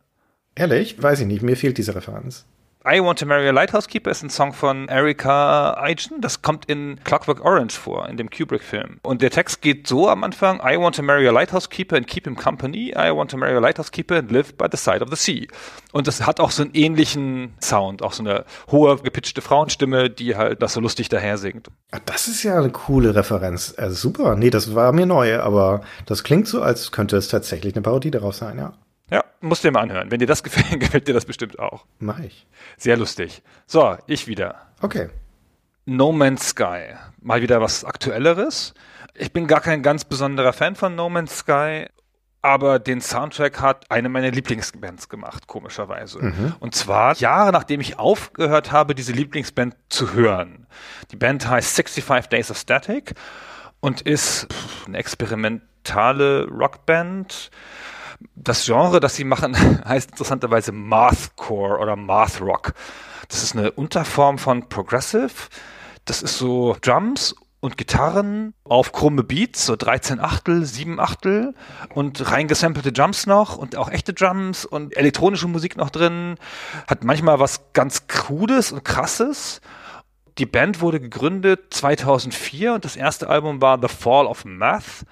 Ehrlich? Weiß ich nicht. Mir fehlt diese Referenz. I Want to Marry a Lighthouse Keeper ist ein Song von Erika Eichen. Das kommt in Clockwork Orange vor, in dem Kubrick-Film. Und der Text geht so am Anfang: I want to marry a lighthouse keeper and keep him company. I want to marry a lighthouse keeper and live by the side of the sea. Und das hat auch so einen ähnlichen Sound, auch so eine hohe, gepitchte Frauenstimme, die halt das so lustig daher singt. Ach, das ist ja eine coole Referenz. Also super. Nee, das war mir neu, aber das klingt so, als könnte es tatsächlich eine Parodie darauf sein, ja. Ja, musst du dir mal anhören. Wenn dir das gefällt, gefällt dir das bestimmt auch. Mach ich. Sehr lustig. So, ich wieder. Okay. No Man's Sky. Mal wieder was Aktuelleres. Ich bin gar kein ganz besonderer Fan von No Man's Sky, aber den Soundtrack hat eine meiner Lieblingsbands gemacht, komischerweise. Mhm. Und zwar Jahre nachdem ich aufgehört habe, diese Lieblingsband zu hören. Die Band heißt 65 Days of Static und ist eine experimentale Rockband. Das Genre, das sie machen, heißt interessanterweise Mathcore oder Math Rock. Das ist eine Unterform von Progressive. Das ist so Drums und Gitarren auf krumme Beats, so 13 Achtel, 7 Achtel und reingesampelte Drums noch und auch echte Drums und elektronische Musik noch drin. Hat manchmal was ganz Krudes und Krasses. Die Band wurde gegründet 2004 und das erste Album war The Fall of Math.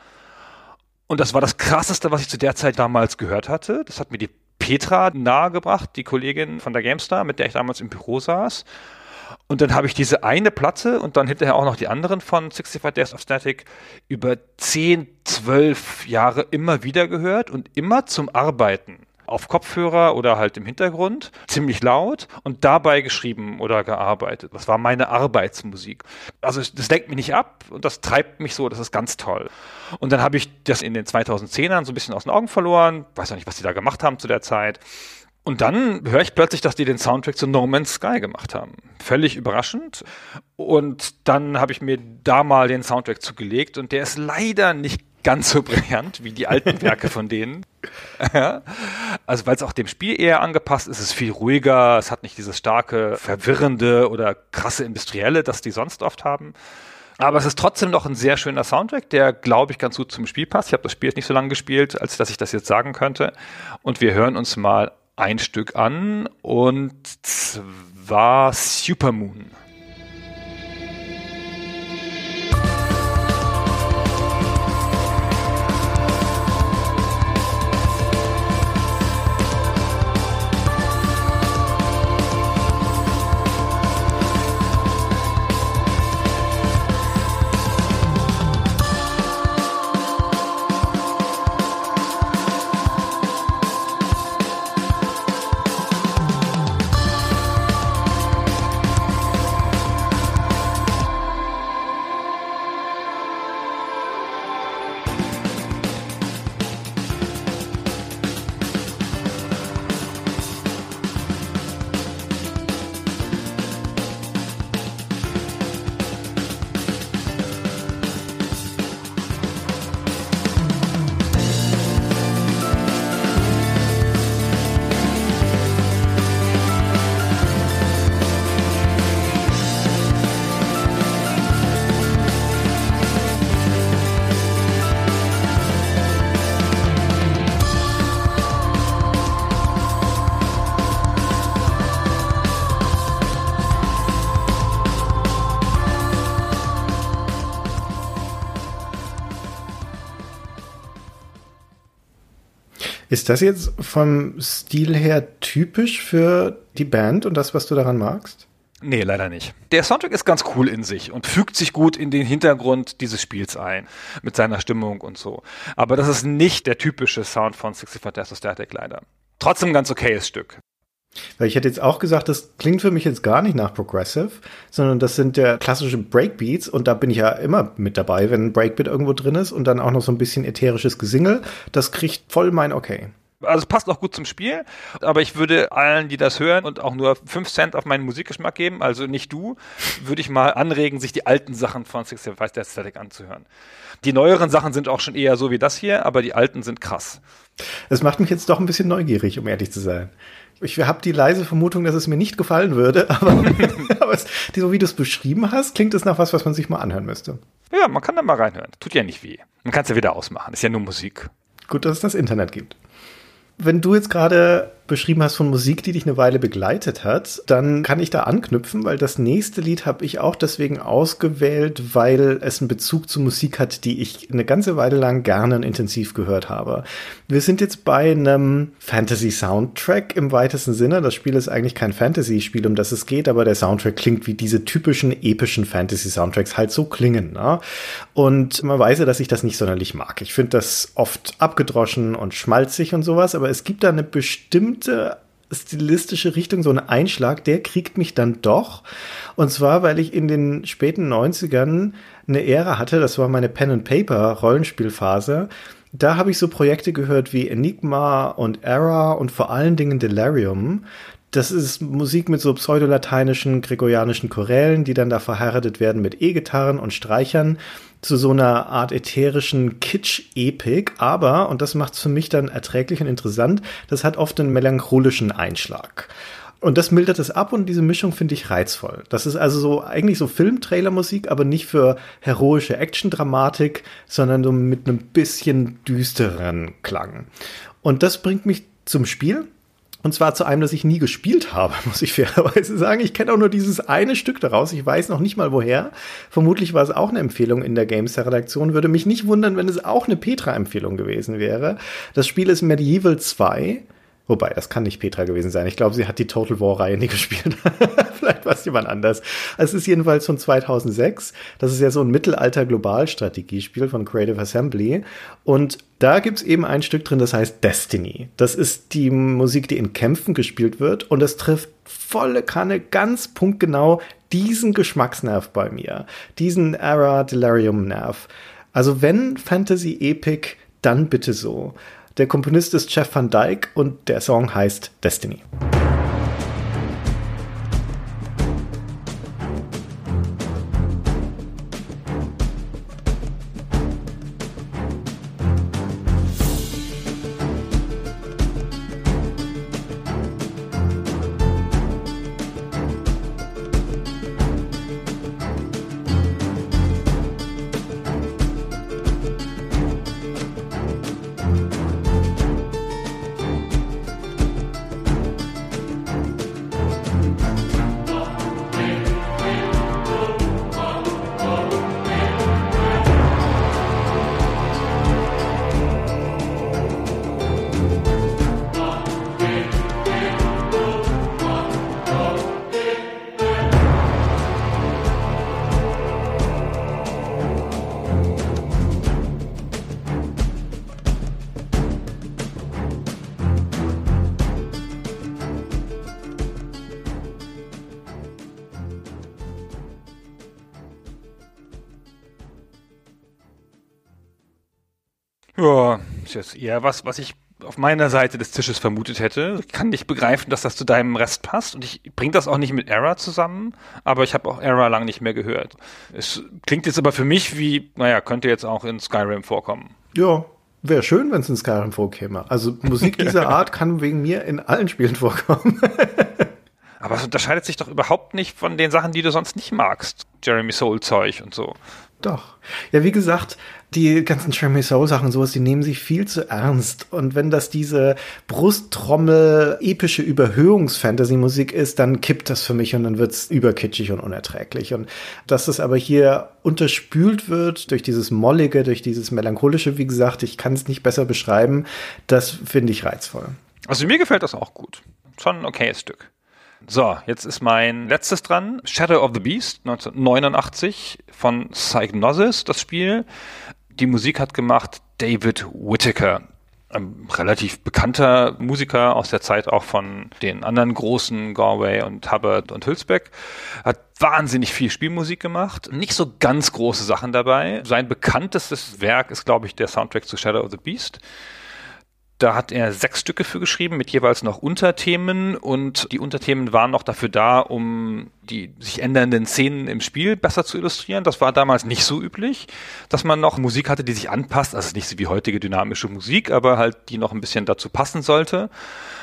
Und das war das krasseste, was ich zu der Zeit damals gehört hatte. Das hat mir die Petra nahegebracht, die Kollegin von der GameStar, mit der ich damals im Büro saß. Und dann habe ich diese eine Platte und dann hinterher auch noch die anderen von 65 Days of Static über 10, 12 Jahre immer wieder gehört und immer zum Arbeiten. Auf Kopfhörer oder halt im Hintergrund, ziemlich laut und dabei geschrieben oder gearbeitet. Das war meine Arbeitsmusik. Also das lenkt mich nicht ab und das treibt mich so, das ist ganz toll. Und dann habe ich das in den 2010ern so ein bisschen aus den Augen verloren. Weiß auch nicht, was die da gemacht haben zu der Zeit. Und dann höre ich plötzlich, dass die den Soundtrack zu No Man's Sky gemacht haben. Völlig überraschend. Und dann habe ich mir da mal den Soundtrack zugelegt und der ist leider nicht ganz so brillant wie die alten Werke von denen. Also weil es auch dem Spiel eher angepasst ist, es ist viel ruhiger, es hat nicht dieses starke, verwirrende oder krasse Industrielle, das die sonst oft haben. Aber es ist trotzdem noch ein sehr schöner Soundtrack, der, glaube ich, ganz gut zum Spiel passt. Ich habe das Spiel jetzt nicht so lange gespielt, als dass ich das jetzt sagen könnte. Und wir hören uns mal ein Stück an und zwar Supermoon. Ist das jetzt vom Stil her typisch für die Band und das, was du daran magst? Nee, leider nicht. Der Soundtrack ist ganz cool in sich und fügt sich gut in den Hintergrund dieses Spiels ein, mit seiner Stimmung und so. Aber das ist nicht der typische Sound von 65 Days of Static leider. Trotzdem ganz okayes Stück. Weil ich hätte jetzt auch gesagt, das klingt für mich jetzt gar nicht nach Progressive, sondern das sind der klassische Breakbeats und da bin ich ja immer mit dabei, wenn ein Breakbeat irgendwo drin ist und dann auch noch so ein bisschen ätherisches Gesingel. Das kriegt voll mein Okay. Also es passt auch gut zum Spiel, aber ich würde allen, die das hören und auch nur 5 Cent auf meinen Musikgeschmack geben, also nicht du, würde ich mal anregen, sich die alten Sachen von 65 der Aesthetic anzuhören. Die neueren Sachen sind auch schon eher so wie das hier, aber die alten sind krass. Es macht mich jetzt doch ein bisschen neugierig, um ehrlich zu sein. Ich habe die leise Vermutung, dass es mir nicht gefallen würde, aber, aber es, so wie du es beschrieben hast, klingt es nach was, was man sich mal anhören müsste. Ja, man kann da mal reinhören. Tut ja nicht weh. Man kann es ja wieder ausmachen. Ist ja nur Musik. Gut, dass es das Internet gibt. Wenn du jetzt gerade beschrieben hast von Musik, die dich eine Weile begleitet hat, dann kann ich da anknüpfen, weil das nächste Lied habe ich auch deswegen ausgewählt, weil es einen Bezug zu Musik hat, die ich eine ganze Weile lang gerne und intensiv gehört habe. Wir sind jetzt bei einem Fantasy-Soundtrack im weitesten Sinne. Das Spiel ist eigentlich kein Fantasy-Spiel, um das es geht, aber der Soundtrack klingt wie diese typischen epischen Fantasy-Soundtracks halt so klingen. Ne? Und man weiß ja, dass ich das nicht sonderlich mag. Ich finde das oft abgedroschen und schmalzig und sowas, aber es gibt da eine bestimmte bestimmte stilistische Richtung, so ein Einschlag, der kriegt mich dann doch. Und zwar, weil ich in den späten 90ern eine Ära hatte, das war meine Pen and Paper Rollenspielphase. Da habe ich so Projekte gehört wie Enigma und Era und vor allen Dingen Delirium. Das ist Musik mit so pseudolateinischen, gregorianischen Chorälen, die dann da verheiratet werden mit E-Gitarren und Streichern zu so einer Art ätherischen Kitsch-Epik, aber, und das macht es für mich dann erträglich und interessant, das hat oft einen melancholischen Einschlag. Und das mildert es ab und diese Mischung finde ich reizvoll. Das ist also so eigentlich so Filmtrailer-Musik, aber nicht für heroische Action-Dramatik, sondern so mit einem bisschen düsteren Klang. Und das bringt mich zum Spiel. Und zwar zu einem, das ich nie gespielt habe, muss ich fairerweise sagen. Ich kenne auch nur dieses eine Stück daraus. Ich weiß noch nicht mal woher. Vermutlich war es auch eine Empfehlung in der Gamester-Redaktion. Würde mich nicht wundern, wenn es auch eine Petra-Empfehlung gewesen wäre. Das Spiel ist Medieval 2. Wobei, das kann nicht Petra gewesen sein. Ich glaube, sie hat die Total War-Reihe nie gespielt. Vielleicht war es jemand anders. Es ist jedenfalls von 2006. Das ist ja so ein Mittelalter-Globalstrategiespiel von Creative Assembly. Und da gibt's eben ein Stück drin, das heißt Destiny. Das ist die Musik, die in Kämpfen gespielt wird. Und es trifft volle Kanne ganz punktgenau diesen Geschmacksnerv bei mir. Diesen Era Delirium Nerv. Also wenn Fantasy Epic, dann bitte so. Der Komponist ist Jeff van Dyke und der Song heißt Destiny. Eher was, was ich auf meiner Seite des Tisches vermutet hätte. Ich kann nicht begreifen, dass das zu deinem Rest passt und ich bringe das auch nicht mit Era zusammen, aber ich habe auch Era lang nicht mehr gehört. Es klingt jetzt aber für mich wie, naja, könnte jetzt auch in Skyrim vorkommen. Ja, wäre schön, wenn es in Skyrim vorkäme. Also Musik dieser Art kann wegen mir in allen Spielen vorkommen. aber es unterscheidet sich doch überhaupt nicht von den Sachen, die du sonst nicht magst. Jeremy Soul Zeug und so. Doch. Ja, wie gesagt, die ganzen Jeremy Soul Sachen sowas, die nehmen sich viel zu ernst. Und wenn das diese Brusttrommel epische Überhöhungs-Fantasy-Musik ist, dann kippt das für mich und dann wird's überkitschig und unerträglich. Und dass das aber hier unterspült wird durch dieses Mollige, durch dieses Melancholische, wie gesagt, ich kann es nicht besser beschreiben, das finde ich reizvoll. Also mir gefällt das auch gut. Schon ein okayes Stück. So, jetzt ist mein letztes dran. Shadow of the Beast, 1989 von Psygnosis, das Spiel. Die Musik hat gemacht David Whittaker. Ein relativ bekannter Musiker aus der Zeit auch von den anderen großen Galway und Hubbard und Hülsbeck. Hat wahnsinnig viel Spielmusik gemacht. Nicht so ganz große Sachen dabei. Sein bekanntestes Werk ist, glaube ich, der Soundtrack zu Shadow of the Beast. Da hat er sechs Stücke für geschrieben, mit jeweils noch Unterthemen und die Unterthemen waren noch dafür da, um die sich ändernden Szenen im Spiel besser zu illustrieren. Das war damals nicht so üblich, dass man noch Musik hatte, die sich anpasst. Also nicht so wie heutige dynamische Musik, aber halt die noch ein bisschen dazu passen sollte.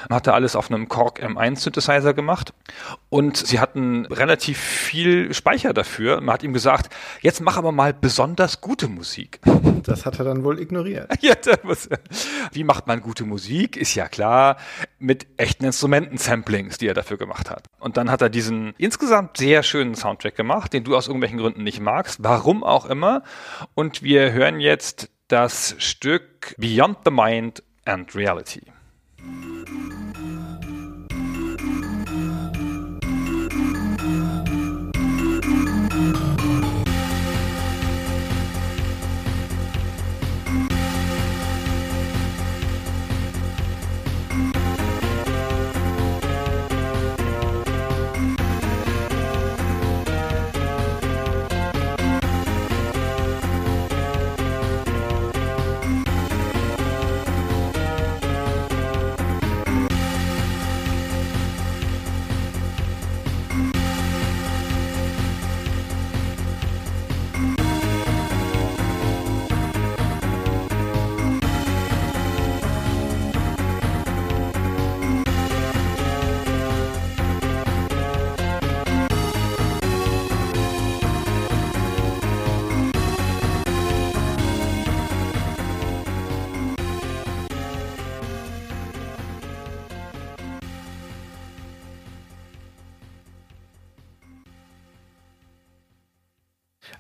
Man hatte alles auf einem Korg M1 Synthesizer gemacht und sie hatten relativ viel Speicher dafür. Man hat ihm gesagt, jetzt mach aber mal besonders gute Musik. Das hat er dann wohl ignoriert. Ja, muss, wie macht man gute Musik? Ist ja klar, mit echten Instrumenten-Samplings, die er dafür gemacht hat. Und dann hat er diesen insgesamt sehr schönen Soundtrack gemacht, den du aus irgendwelchen Gründen nicht magst, warum auch immer. Und wir hören jetzt das Stück Beyond the Mind and Reality.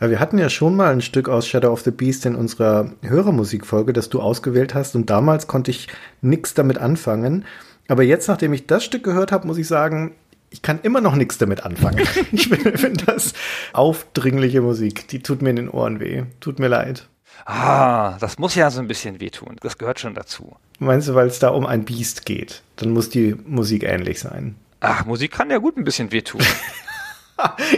Wir hatten ja schon mal ein Stück aus Shadow of the Beast in unserer Hörermusikfolge, das du ausgewählt hast. Und damals konnte ich nichts damit anfangen. Aber jetzt, nachdem ich das Stück gehört habe, muss ich sagen, ich kann immer noch nichts damit anfangen. ich finde das aufdringliche Musik. Die tut mir in den Ohren weh. Tut mir leid. Ah, das muss ja so ein bisschen wehtun. Das gehört schon dazu. Meinst du, weil es da um ein Biest geht? Dann muss die Musik ähnlich sein. Ach, Musik kann ja gut ein bisschen wehtun.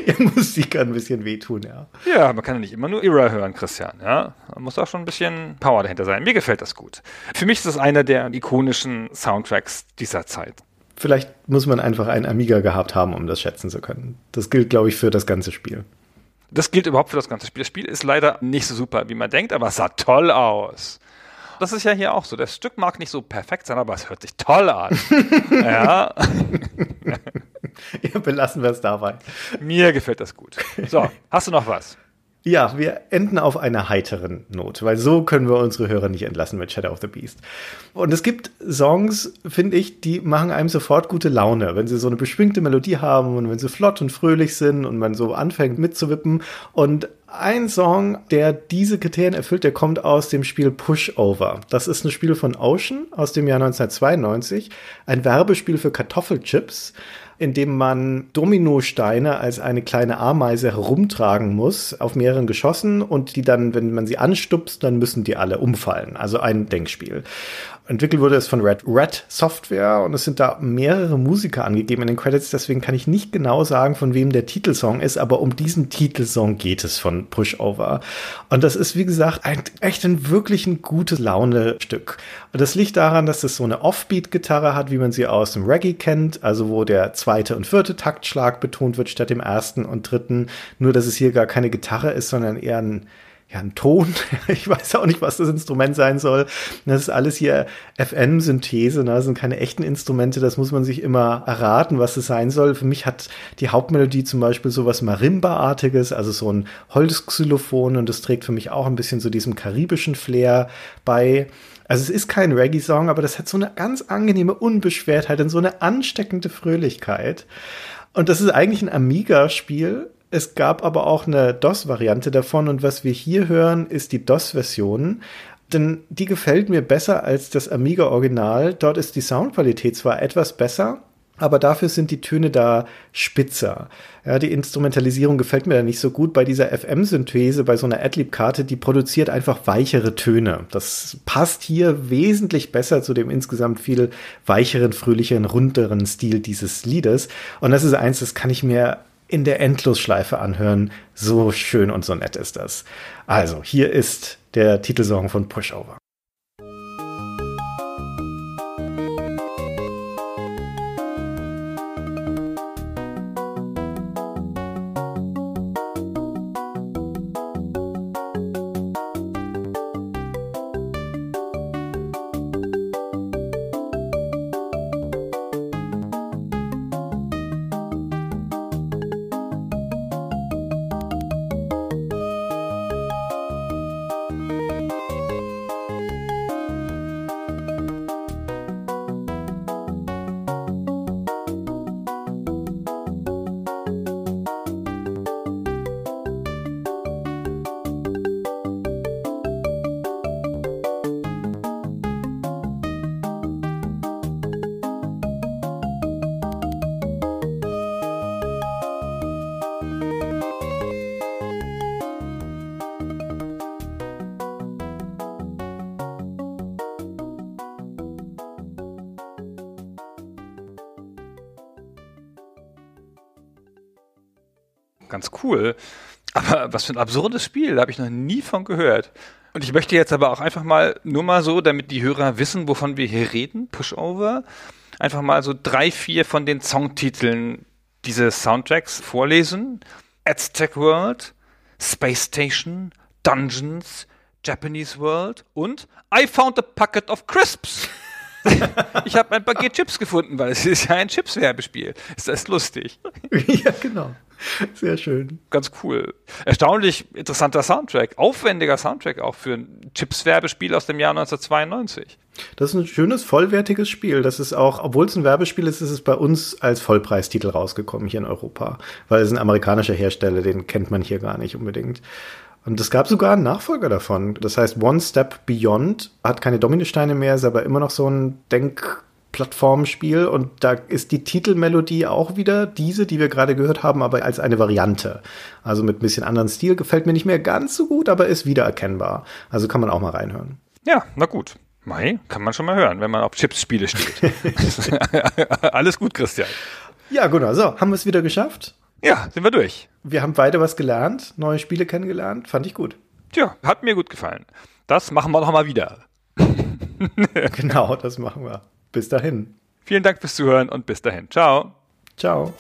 ja, Musik kann ein bisschen wehtun, ja. Ja, man kann ja nicht immer nur Era hören, Christian, ja. Man muss auch schon ein bisschen Power dahinter sein. Mir gefällt das gut. Für mich ist das einer der ikonischen Soundtracks dieser Zeit. Vielleicht muss man einfach einen Amiga gehabt haben, um das schätzen zu können. Das gilt, glaube ich, für das ganze Spiel. Das gilt überhaupt für das ganze Spiel. Das Spiel ist leider nicht so super, wie man denkt, aber es sah toll aus. Das ist ja hier auch so. Das Stück mag nicht so perfekt sein, aber es hört sich toll an. ja. ja, belassen wir es dabei. Mir gefällt das gut. So, hast du noch was? Ja, wir enden auf einer heiteren Note, weil so können wir unsere Hörer nicht entlassen mit Shadow of the Beast. Und es gibt Songs, finde ich, die machen einem sofort gute Laune, wenn sie so eine beschwingte Melodie haben und wenn sie flott und fröhlich sind und man so anfängt mitzuwippen. Und ein Song, der diese Kriterien erfüllt, der kommt aus dem Spiel Pushover. Das ist ein Spiel von Ocean aus dem Jahr 1992, ein Werbespiel für Kartoffelchips in dem man Dominosteine als eine kleine Ameise herumtragen muss auf mehreren Geschossen und die dann, wenn man sie anstupst, dann müssen die alle umfallen. Also ein Denkspiel. Entwickelt wurde es von Red Red Software und es sind da mehrere Musiker angegeben in den Credits, deswegen kann ich nicht genau sagen, von wem der Titelsong ist, aber um diesen Titelsong geht es von Pushover. Und das ist, wie gesagt, ein echt ein wirklich ein gutes Laune-Stück. Und das liegt daran, dass es so eine Offbeat-Gitarre hat, wie man sie aus dem Reggae kennt, also wo der zweite und vierte Taktschlag betont wird statt dem ersten und dritten. Nur, dass es hier gar keine Gitarre ist, sondern eher ein ja, ein Ton. Ich weiß auch nicht, was das Instrument sein soll. Das ist alles hier FM-Synthese, ne? das sind keine echten Instrumente, das muss man sich immer erraten, was es sein soll. Für mich hat die Hauptmelodie zum Beispiel sowas Marimba-artiges, also so ein Holzxylophon und das trägt für mich auch ein bisschen so diesem karibischen Flair bei. Also es ist kein Reggae-Song, aber das hat so eine ganz angenehme Unbeschwertheit und so eine ansteckende Fröhlichkeit. Und das ist eigentlich ein Amiga-Spiel, es gab aber auch eine DOS-Variante davon und was wir hier hören, ist die DOS-Version. Denn die gefällt mir besser als das Amiga-Original. Dort ist die Soundqualität zwar etwas besser, aber dafür sind die Töne da spitzer. Ja, die Instrumentalisierung gefällt mir da nicht so gut. Bei dieser FM-Synthese, bei so einer Adlib-Karte, die produziert einfach weichere Töne. Das passt hier wesentlich besser zu dem insgesamt viel weicheren, fröhlicheren, runderen Stil dieses Liedes. Und das ist eins, das kann ich mir in der Endlosschleife anhören. So schön und so nett ist das. Also, hier ist der Titelsong von Pushover. Für ein absurdes Spiel, da habe ich noch nie von gehört. Und ich möchte jetzt aber auch einfach mal, nur mal so, damit die Hörer wissen, wovon wir hier reden, Pushover, einfach mal so drei, vier von den Songtiteln dieses Soundtracks vorlesen. Aztec World, Space Station, Dungeons, Japanese World und I found a packet of crisps. ich habe ein Paket Chips gefunden, weil es ist ja ein Chips-Werbespiel. Ist das lustig? ja, genau. Sehr schön. Ganz cool. Erstaunlich interessanter Soundtrack. Aufwendiger Soundtrack auch für ein Chips-Werbespiel aus dem Jahr 1992. Das ist ein schönes, vollwertiges Spiel. Das ist auch, obwohl es ein Werbespiel ist, ist es bei uns als Vollpreistitel rausgekommen hier in Europa. Weil es ein amerikanischer Hersteller, den kennt man hier gar nicht unbedingt. Und es gab sogar einen Nachfolger davon. Das heißt, One Step Beyond hat keine Dominosteine mehr, ist aber immer noch so ein Denkplattformspiel. Und da ist die Titelmelodie auch wieder diese, die wir gerade gehört haben, aber als eine Variante. Also mit ein bisschen anderen Stil. Gefällt mir nicht mehr ganz so gut, aber ist wiedererkennbar. Also kann man auch mal reinhören. Ja, na gut. Mai, kann man schon mal hören, wenn man auf Chips-Spiele steht. Alles gut, Christian. Ja, genau. So, haben wir es wieder geschafft? Ja, sind wir durch. Wir haben beide was gelernt, neue Spiele kennengelernt. Fand ich gut. Tja, hat mir gut gefallen. Das machen wir noch mal wieder. genau, das machen wir. Bis dahin. Vielen Dank fürs Zuhören und bis dahin. Ciao. Ciao.